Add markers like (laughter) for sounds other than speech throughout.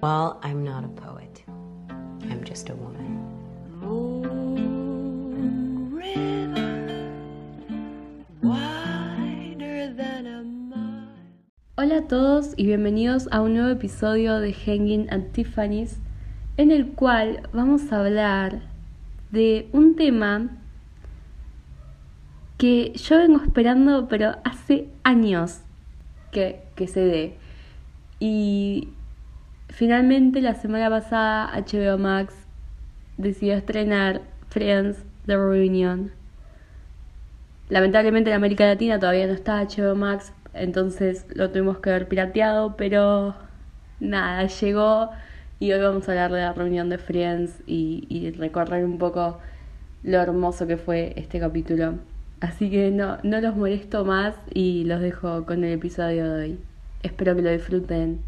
Well, I'm not a poet. I'm just a woman. Hola a todos y bienvenidos a un nuevo episodio de Hanging at Tiffany's en el cual vamos a hablar de un tema que yo vengo esperando pero hace años que, que se dé. Y finalmente la semana pasada HBO Max decidió estrenar Friends The Reunion. Lamentablemente en América Latina todavía no está HBO Max, entonces lo tuvimos que ver pirateado, pero nada, llegó y hoy vamos a hablar de la reunión de Friends y, y recorrer un poco lo hermoso que fue este capítulo. Así que no, no los molesto más y los dejo con el episodio de hoy. Espero que lo disfruten.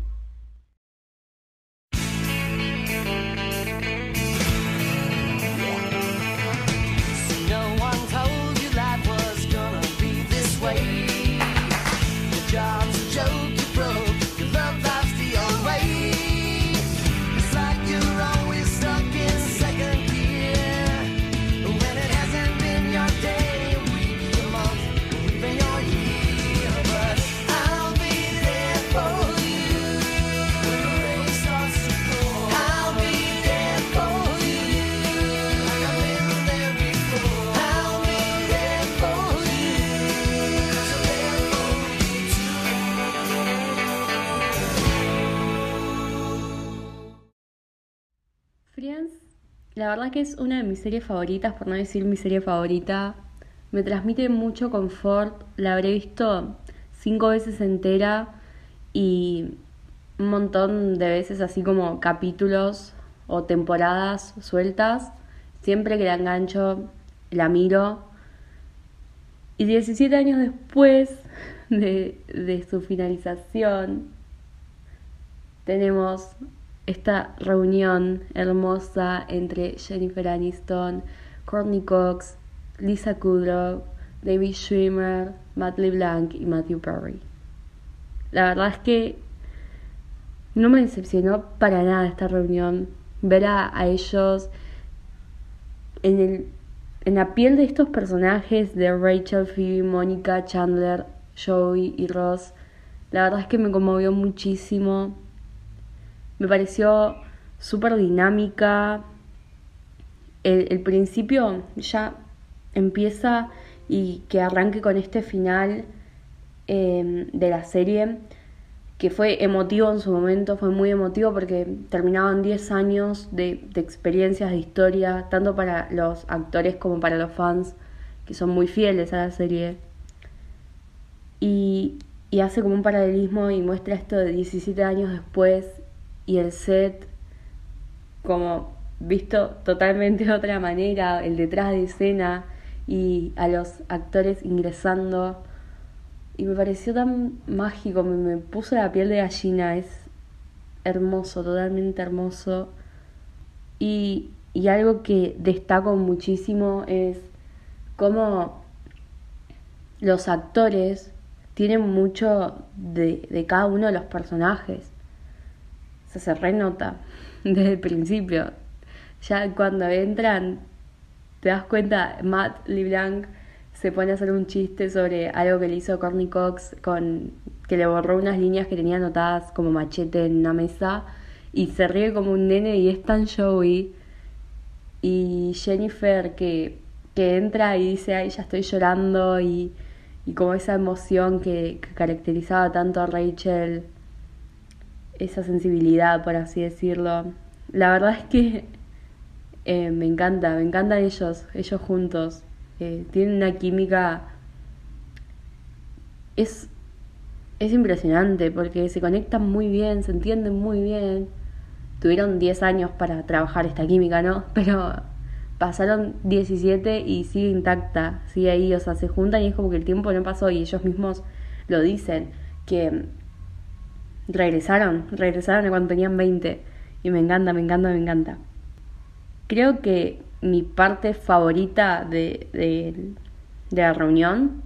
La verdad que es una de mis series favoritas, por no decir mi serie favorita. Me transmite mucho confort. La habré visto cinco veces entera y un montón de veces así como capítulos o temporadas sueltas. Siempre que la engancho, la miro. Y 17 años después (laughs) de, de su finalización, tenemos esta reunión hermosa entre Jennifer Aniston, Courtney Cox, Lisa Kudrow, David Schwimmer, Matt LeBlanc y Matthew Perry. La verdad es que no me decepcionó para nada esta reunión. Ver a, ellos en, el, en la piel de estos personajes de Rachel, Phoebe, Mónica, Chandler, Joey y Ross. La verdad es que me conmovió muchísimo. Me pareció súper dinámica. El, principio ya empieza y que arranque con este final eh, de la serie, que fue emotivo en su momento, fue muy emotivo porque terminaban 10 años de, de experiencias, de historia, tanto para los actores como para los fans, que son muy fieles a la serie. Y, y hace como un paralelismo y muestra esto de 17 años después y el set como visto totalmente de otra manera, el detrás de escena y a los actores ingresando. Y me pareció tan mágico, me, me puso la piel de gallina, es hermoso, totalmente hermoso. Y, y algo que destaco muchísimo es cómo los actores tienen mucho de, de cada uno de los personajes. O sea, se renota desde el principio. Ya cuando entran, te das cuenta, Matt LeBlanc se pone a hacer un chiste sobre algo que le hizo Courtney Cox con que le borró unas líneas que tenía anotadas como machete en una mesa y se ríe como un nene y es tan showy. Y Jennifer que, que entra y dice, ay, ya estoy llorando y, y como esa emoción que, que caracterizaba tanto a Rachel esa sensibilidad, por así decirlo. La verdad es que eh, me encanta, me encantan ellos, ellos juntos. Eh, tienen una química. Es, es impresionante porque se conectan muy bien, se entienden muy bien. Tuvieron 10 años para trabajar esta química, ¿no? (laughs) Pero pasaron 17 y sigue intacta, sigue ahí, o sea, se juntan y es como que el tiempo no pasó y ellos mismos lo dicen, que regresaron, regresaron cuando tenían 20 y me encanta, me encanta, me encanta. Creo que mi parte favorita de, de, de la reunión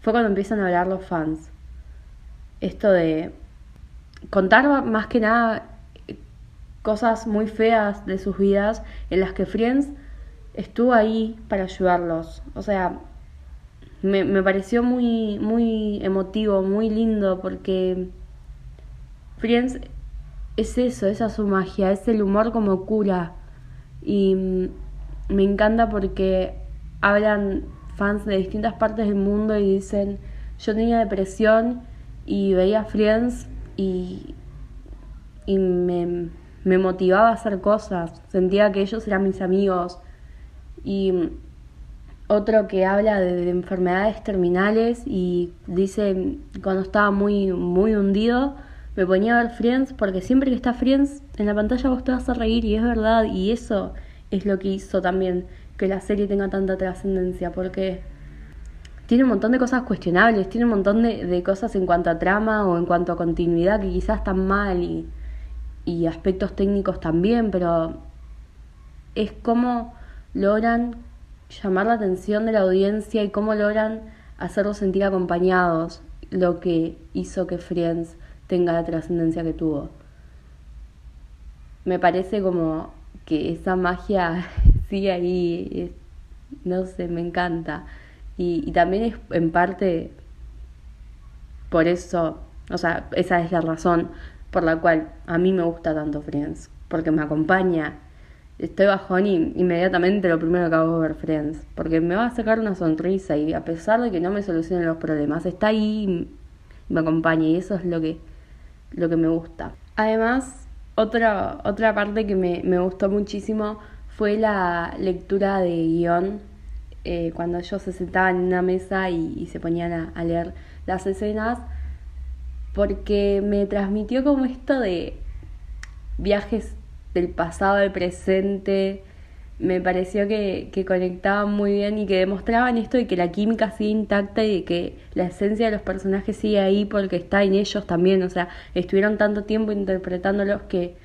fue cuando empiezan a hablar los fans. Esto de contar más que nada cosas muy feas de sus vidas en las que Friends estuvo ahí para ayudarlos. O sea, me, me pareció muy, muy emotivo, muy lindo porque Friends es eso, esa es su magia, es el humor como cura. Y mm, me encanta porque hablan fans de distintas partes del mundo y dicen, yo tenía depresión y veía Friends y, y me, me motivaba a hacer cosas, sentía que ellos eran mis amigos. Y mm, otro que habla de, de enfermedades terminales y dice, cuando estaba muy, muy hundido, me ponía a ver Friends porque siempre que está Friends en la pantalla vos te vas a reír y es verdad y eso es lo que hizo también que la serie tenga tanta trascendencia porque tiene un montón de cosas cuestionables, tiene un montón de, cosas en cuanto a trama o en cuanto a continuidad que quizás están mal y, y aspectos técnicos también, pero es como logran llamar la atención de la audiencia y cómo logran hacerlos sentir acompañados, lo que hizo que Friends tenga la trascendencia que tuvo. Me parece como que esa magia (laughs) sigue ahí, no sé, me encanta. Y, también es en parte por eso, o sea, esa es la razón por la cual a mí me gusta tanto Friends, porque me acompaña. Estoy bajón y inmediatamente lo primero que hago es ver Friends, porque me va a sacar una sonrisa y a pesar de que no me solucionen los problemas, está ahí y me acompaña y eso es lo que lo que me gusta. Además, otra, otra parte que me, me gustó muchísimo fue la lectura de guion, eh, cuando ellos se sentaban en una mesa y, se ponían a, leer las escenas, porque me transmitió como esto de viajes del pasado al presente, me pareció que, que, conectaban muy bien y que demostraban esto de que la química sigue intacta y de que la esencia de los personajes sigue ahí porque está en ellos también. O sea, estuvieron tanto tiempo interpretándolos que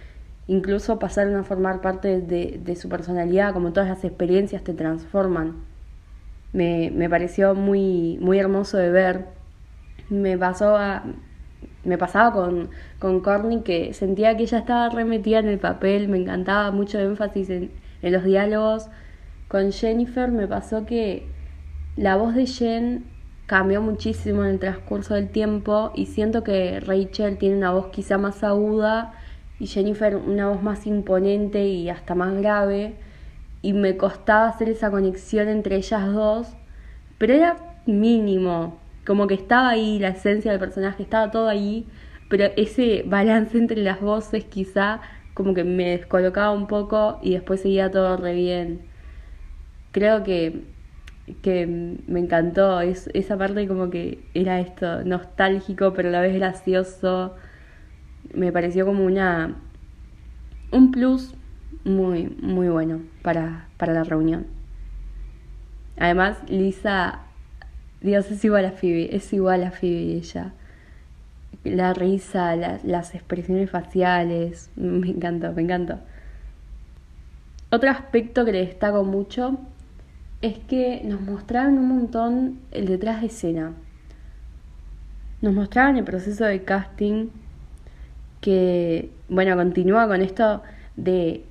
incluso pasaron a formar parte de, de su personalidad, como todas las experiencias te transforman. Me, me pareció muy, muy hermoso de ver. Me pasó a, me pasaba con, con Courtney que sentía que ella estaba remetida en el papel, me encantaba mucho énfasis en en los diálogos con Jennifer me pasó que la voz de Jen cambió muchísimo en el transcurso del tiempo y siento que Rachel tiene una voz quizá más aguda y Jennifer una voz más imponente y hasta más grave. Y me costaba hacer esa conexión entre ellas dos, pero era mínimo, como que estaba ahí la esencia del personaje, estaba todo ahí, pero ese balance entre las voces quizá como que me descolocaba un poco y después seguía todo re bien. Creo que, que me encantó es, esa parte como que era esto nostálgico pero a la vez gracioso. Me pareció como una un plus muy muy bueno para, para la reunión. Además, Lisa, Dios, es igual a Phoebe, es igual a Phoebe ella la risa, la, las expresiones faciales, (laughs) me encantó, me encantó. Otro aspecto que le destaco mucho es que nos mostraron un montón el detrás de escena. Nos mostraban el proceso de casting que, bueno, continúa con esto de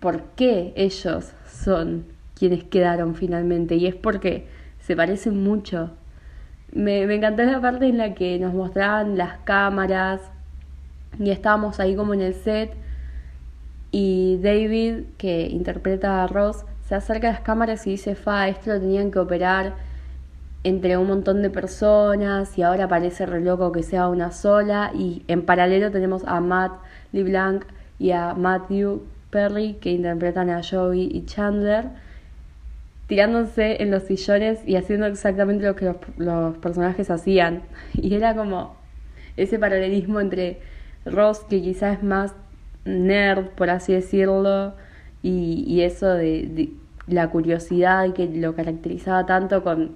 por qué ellos son quienes quedaron finalmente. Y es porque se parecen mucho me, encantó la parte en la que nos mostraban las cámaras y estábamos ahí como en el set y David, que interpreta a Ross, se acerca a las cámaras y dice, fa, esto lo tenían que operar entre un montón de personas y ahora parece re loco que sea una sola y en paralelo tenemos a Matt LeBlanc y a Matthew Perry que interpretan a Joey y Chandler tirándose en los sillones y haciendo exactamente lo que los, los, personajes hacían. Y era como ese paralelismo entre Ross, que quizás es más nerd, por así decirlo, y, y eso de, la curiosidad que lo caracterizaba tanto con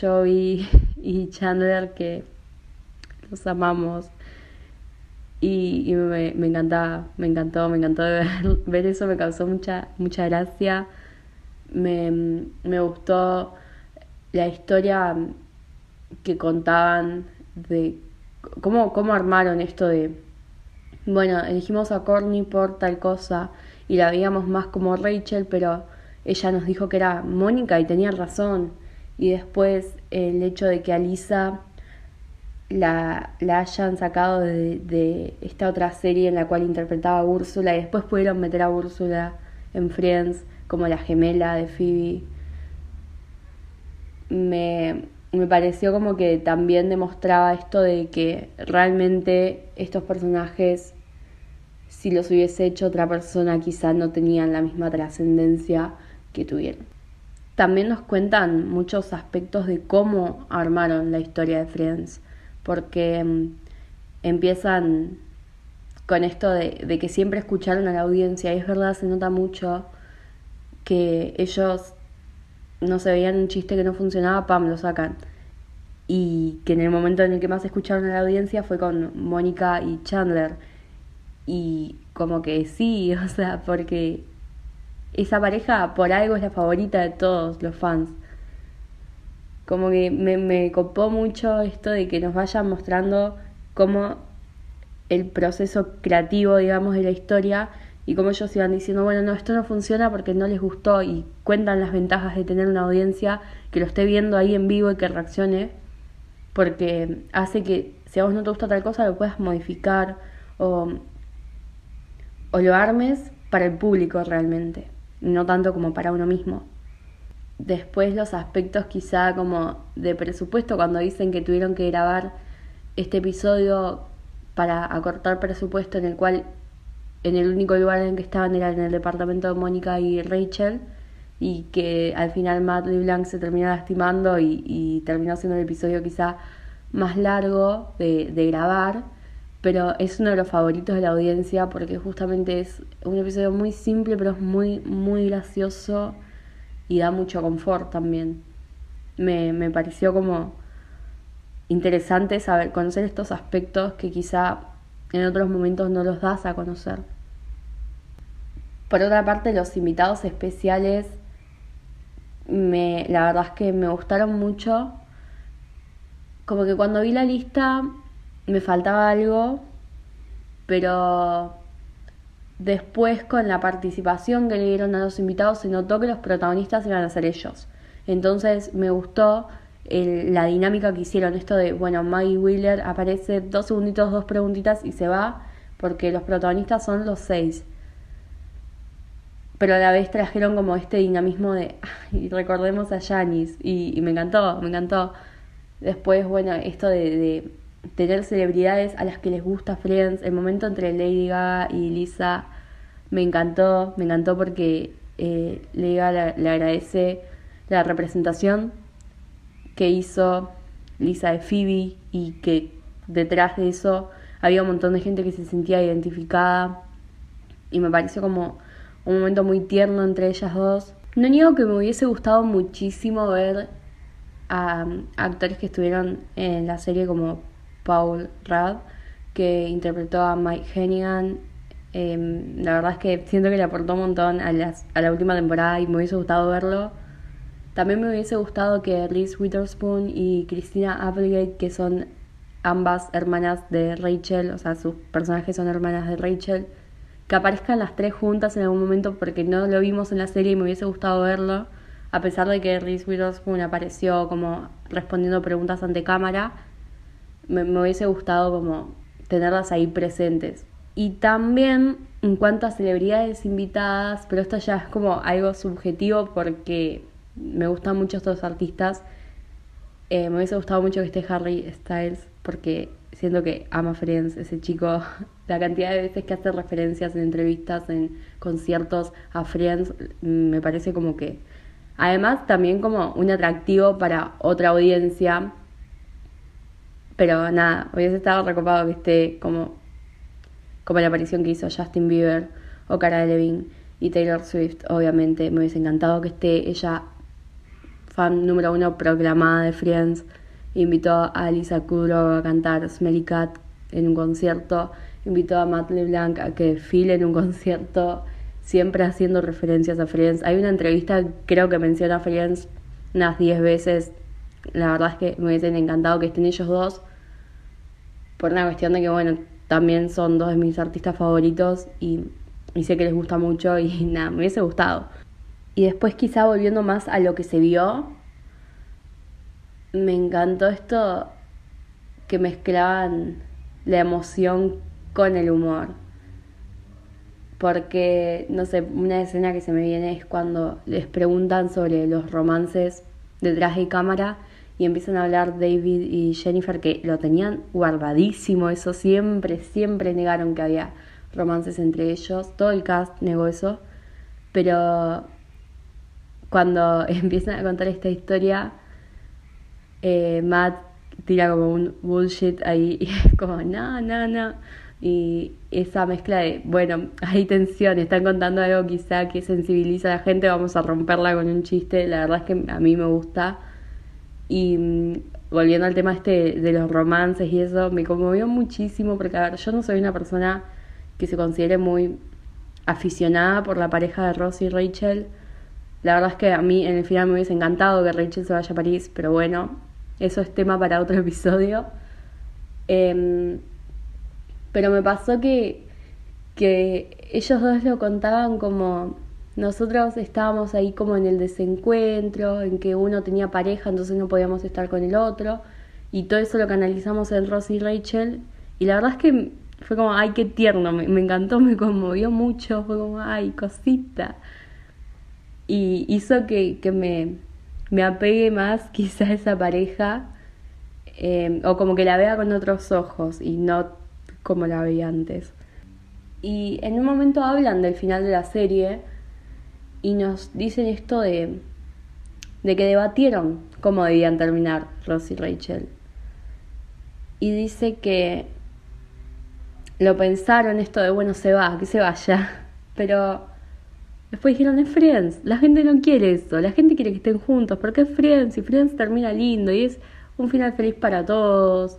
Joey y Chandler, que los amamos. Y, me encantaba, me encantó, me encantó ver, (laughs) ver eso, me causó mucha, mucha gracia me, me gustó la historia que contaban de cómo, cómo armaron esto de, bueno, elegimos a Courtney por tal cosa y la veíamos más como Rachel, pero ella nos dijo que era Mónica y tenía razón. Y después el hecho de que a Lisa la, la hayan sacado de, de esta otra serie en la cual interpretaba a Úrsula y después pudieron meter a Úrsula en Friends como la gemela de Phoebe. Me, me pareció como que también demostraba esto de que realmente estos personajes, si los hubiese hecho otra persona, quizá no tenían la misma trascendencia que tuvieron. También nos cuentan muchos aspectos de cómo armaron la historia de Friends, porque mm, empiezan con esto de, de que siempre escucharon a la audiencia, y es verdad, se nota mucho que ellos no se veían un chiste que no funcionaba, pam, lo sacan. Y que en el momento en el que más escucharon a la audiencia fue con Mónica y Chandler. Y como que sí, (laughs) o sea, porque esa pareja por algo es la favorita de todos los fans. Como que me, me copó mucho esto de que nos vayan mostrando cómo el proceso creativo, digamos, de la historia y como ellos iban diciendo, bueno, no, esto no funciona porque no les gustó y cuentan las ventajas de tener una audiencia que lo esté viendo ahí en vivo y que reaccione, porque hace que si a vos no te gusta tal cosa lo puedas modificar o, o lo armes para el público realmente, no tanto como para uno mismo. Después los aspectos quizá como de presupuesto, cuando dicen que tuvieron que grabar este episodio para acortar presupuesto en el cual en el único lugar en que estaban era en el departamento de Mónica y Rachel y que al final Matt LeBlanc se terminó lastimando y, y terminó siendo el episodio quizá más largo de, de, grabar, pero es uno de los favoritos de la audiencia porque justamente es un episodio muy simple pero es muy, muy gracioso y da mucho confort también. Me, me pareció como interesante saber conocer estos aspectos que quizá en otros momentos no los das a conocer. Por otra parte, los invitados especiales, me, la verdad es que me gustaron mucho. Como que cuando vi la lista me faltaba algo, pero después con la participación que le dieron a los invitados se notó que los protagonistas iban a ser ellos. Entonces me gustó el, la dinámica que hicieron, esto de, bueno, Maggie Wheeler aparece dos segunditos, dos preguntitas y se va, porque los protagonistas son los seis. Pero a la vez trajeron como este dinamismo de, ay, recordemos a Janis, y, y, me encantó, me encantó. Después, bueno, esto de, tener celebridades a las que les gusta Friends, el momento entre Lady Gaga y Lisa, me encantó, me encantó porque eh, Lady Gaga le agradece la representación que hizo Lisa de Phoebe y que detrás de eso había un montón de gente que se sentía identificada y me pareció como un momento muy tierno entre ellas dos. No niego que me hubiese gustado muchísimo ver a, a actores que estuvieron en la serie como Paul Rudd, que interpretó a Mike Hennigan. Eh, la verdad es que siento que le aportó un montón a, a la última temporada y me hubiese gustado verlo. También me hubiese gustado que Reese Witherspoon y Christina Applegate, que son ambas hermanas de Rachel, o sea, sus personajes son hermanas de Rachel, que aparezcan las tres juntas en algún momento porque no lo vimos en la serie y me hubiese gustado verlo, a pesar de que Reese Witherspoon apareció como respondiendo preguntas ante cámara, me, me hubiese gustado como tenerlas ahí presentes. Y también en cuanto a celebridades invitadas, pero esto ya es como algo subjetivo porque me gustan mucho estos artistas. Eh, me hubiese gustado mucho que esté Harry Styles porque siento que ama Friends, ese chico. (laughs) La cantidad de veces que hace referencias en entrevistas, en conciertos a Friends, me parece como que. Además, también como un atractivo para otra audiencia. Pero nada, hubiese estado recopado que esté como, como la aparición que hizo Justin Bieber o Cara Delevingne y Taylor Swift, obviamente. Me hubiese encantado que esté ella fan número uno proclamada de Friends, invitó a Lisa Kudrow a cantar Smelly Cat en un concierto, invitó a Matt LeBlanc a que file en un (laughs) concierto, siempre haciendo referencias a Friends. Hay una entrevista, creo que menciona a Friends unas 10 veces. La verdad es que me hubiesen encantado que estén ellos dos, por una cuestión de que, bueno, también son dos de mis artistas favoritos y, y sé que les gusta mucho y (laughs) nada, me hubiese gustado. Y después quizá volviendo más a lo que se vio, me encantó esto que mezclaban la emoción con el humor. Porque, no sé, una escena que se me viene es cuando les preguntan sobre los romances detrás de cámara y empiezan a hablar David y Jennifer que lo tenían guardadísimo, eso siempre, siempre negaron que había romances entre ellos, todo el cast negó eso, pero cuando (laughs) empiezan a contar esta historia, eh, Matt tira como un bullshit ahí y (laughs) es como, no, no, no. Y esa mezcla de, bueno, hay tensión, están contando algo quizá que sensibiliza a la gente, vamos a romperla con un chiste, la verdad es que a mí me gusta. Y mm, volviendo al tema este de los romances y eso, me conmovió muchísimo porque, a ver, yo no soy una persona que se considere muy aficionada por la pareja de Ross y Rachel. La verdad es que a mí en el final me hubiese encantado que Rachel se vaya a París, pero bueno, eso es tema para otro (laughs) episodio. Em, pero me pasó que, que ellos dos lo contaban como nosotros estábamos ahí como en el desencuentro, en que uno tenía pareja, entonces no podíamos estar con el otro, y todo eso lo canalizamos en Ross y Rachel, y la verdad es que fue como, ay, qué tierno, me, me encantó, (laughs) me conmovió mucho, fue como, ay, cosita. Y hizo que, que me, me apegue más (laughs) quizá a esa pareja, eh, o como que la vea con otros ojos y no como la veía antes. Y en un momento hablan del final de la serie y nos dicen esto de, de que debatieron cómo debían terminar Ross y Rachel. Y dice que lo pensaron esto de, bueno, se va, que se vaya. (laughs) Pero después dijeron, es Friends. La gente no quiere eso. La gente quiere que estén juntos. Porque es Friends y Friends termina lindo y es un final feliz para todos.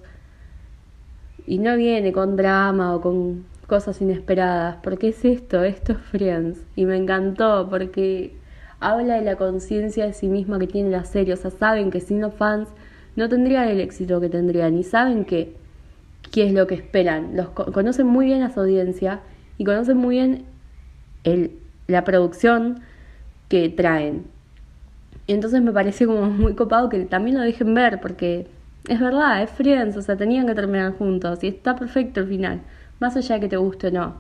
Y no viene con drama o con cosas inesperadas. Porque es esto, esto es Friends. Y me encantó porque habla de la conciencia de sí misma que tiene la serie. O sea, saben que siendo fans no tendrían el éxito que tendrían. Y saben que qué es lo que esperan. Los conocen muy bien a su audiencia y conocen muy bien el, la producción que traen. Y entonces me parece como (laughs) muy copado que también lo dejen ver, porque es verdad, es Friends, o sea, tenían que terminar juntos y está perfecto el final, más allá de que te guste o no.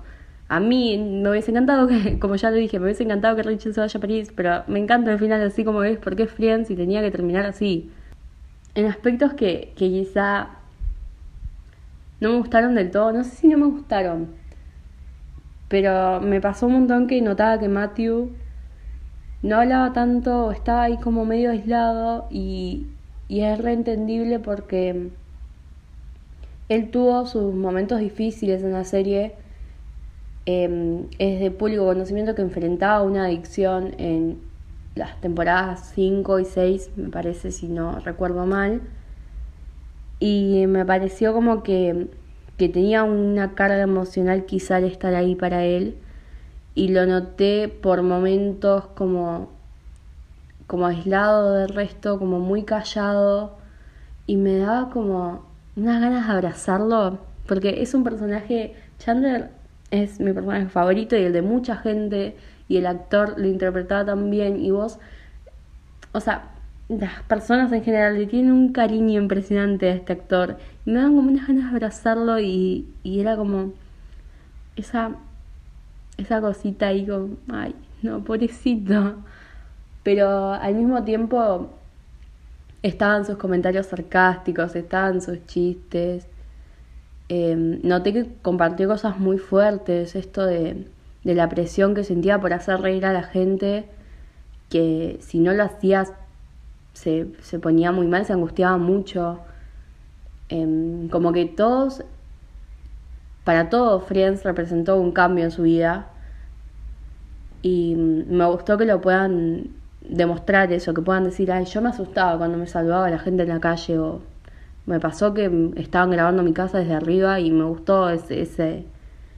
A mí me hubiese encantado que, (laughs) como ya lo dije, me hubiese encantado que Rachel se vaya a París, pero me encanta el final así como es, porque es Friends y tenía que terminar así. En aspectos que, que quizá no me gustaron del todo, no sé si no me gustaron, pero me pasó un montón que notaba que Matthew no hablaba tanto, estaba ahí como medio aislado y, y es reentendible porque él tuvo sus momentos difíciles en la serie. Eh, es de público conocimiento que enfrentaba una adicción en las temporadas 5 y 6, me parece, si no recuerdo mal. Y me pareció como que, que tenía una carga emocional quizá al estar ahí para él. Y lo noté por momentos como, como aislado del resto, como muy callado. Y me daba como unas ganas de abrazarlo. Porque es un personaje, Chandler es mi personaje favorito y el de mucha gente. Y el actor lo interpretaba también. Y vos, o sea, las personas en general le tienen un cariño impresionante a este actor. Y me daban como unas ganas de abrazarlo y, era como esa, esa cosita ahí como, ay, no, pobrecito. Pero al mismo tiempo estaban sus comentarios sarcásticos, estaban sus chistes. Eh, noté que compartió cosas muy fuertes, esto de, de la presión que sentía por hacer reír a la gente, que si no lo hacías se, se ponía muy mal, se angustiaba mucho. Eh, como que todos, para todos, Friends representó un cambio en su vida. Y me gustó que lo puedan demostrar eso, que puedan decir, ay, yo me asustaba cuando me saludaba la gente en la calle o me pasó que estaban grabando mi casa desde arriba y me gustó ese, ese,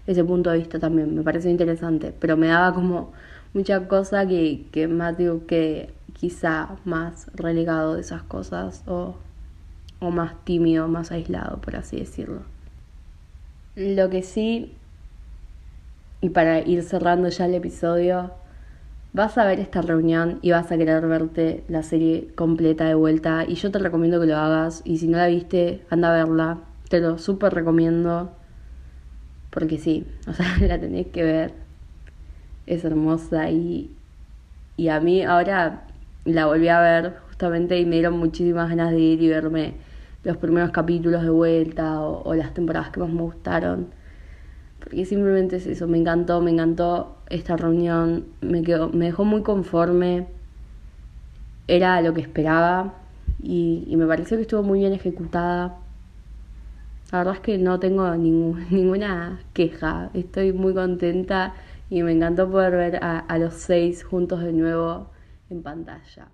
ese punto de vista también, me pareció interesante, pero me daba como mucha cosa que, que Matthew que quizá más relegado de esas cosas o, o más tímido, más aislado, por así decirlo. Lo que sí, y para ir cerrando ya el episodio, vas a ver esta reunión y vas a querer verte la serie completa de vuelta. Y yo te recomiendo que lo hagas. Y si no la viste, anda a verla. Te lo súper recomiendo. Porque sí, (laughs) o sea, la tenés que ver. Es hermosa y, y a mí ahora la volví a ver justamente y me dieron muchísimas ganas de ir y verme los primeros capítulos de vuelta o, las temporadas que más me gustaron. Porque simplemente es eso, me encantó, me encantó esta reunión, me, quedó, me dejó muy conforme, era lo que esperaba y, y me pareció que estuvo muy bien ejecutada. La verdad es que no tengo ningún- (laughs) ninguna queja, estoy muy contenta y me encantó poder ver a, a los seis juntos de nuevo en pantalla.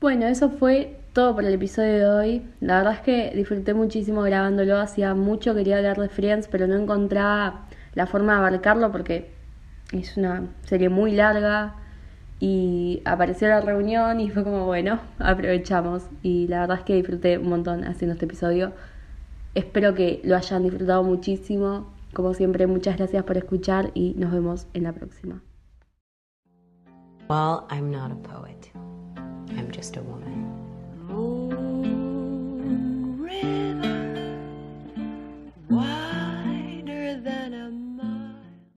Bueno, eso fue todo por el episodio de hoy. La verdad es que disfruté muchísimo grabándolo. Hacía mucho quería hablar de Friends, pero no encontraba la forma de abarcarlo porque es una serie muy larga. Y apareció la reunión y fue como, bueno, (laughs) aprovechamos. Y la verdad es que disfruté un montón haciendo este episodio. Espero que lo hayan disfrutado muchísimo. Como siempre, muchas gracias por escuchar y nos vemos en la próxima. Well, I'm not a poet. I'm just a woman. Oh, river,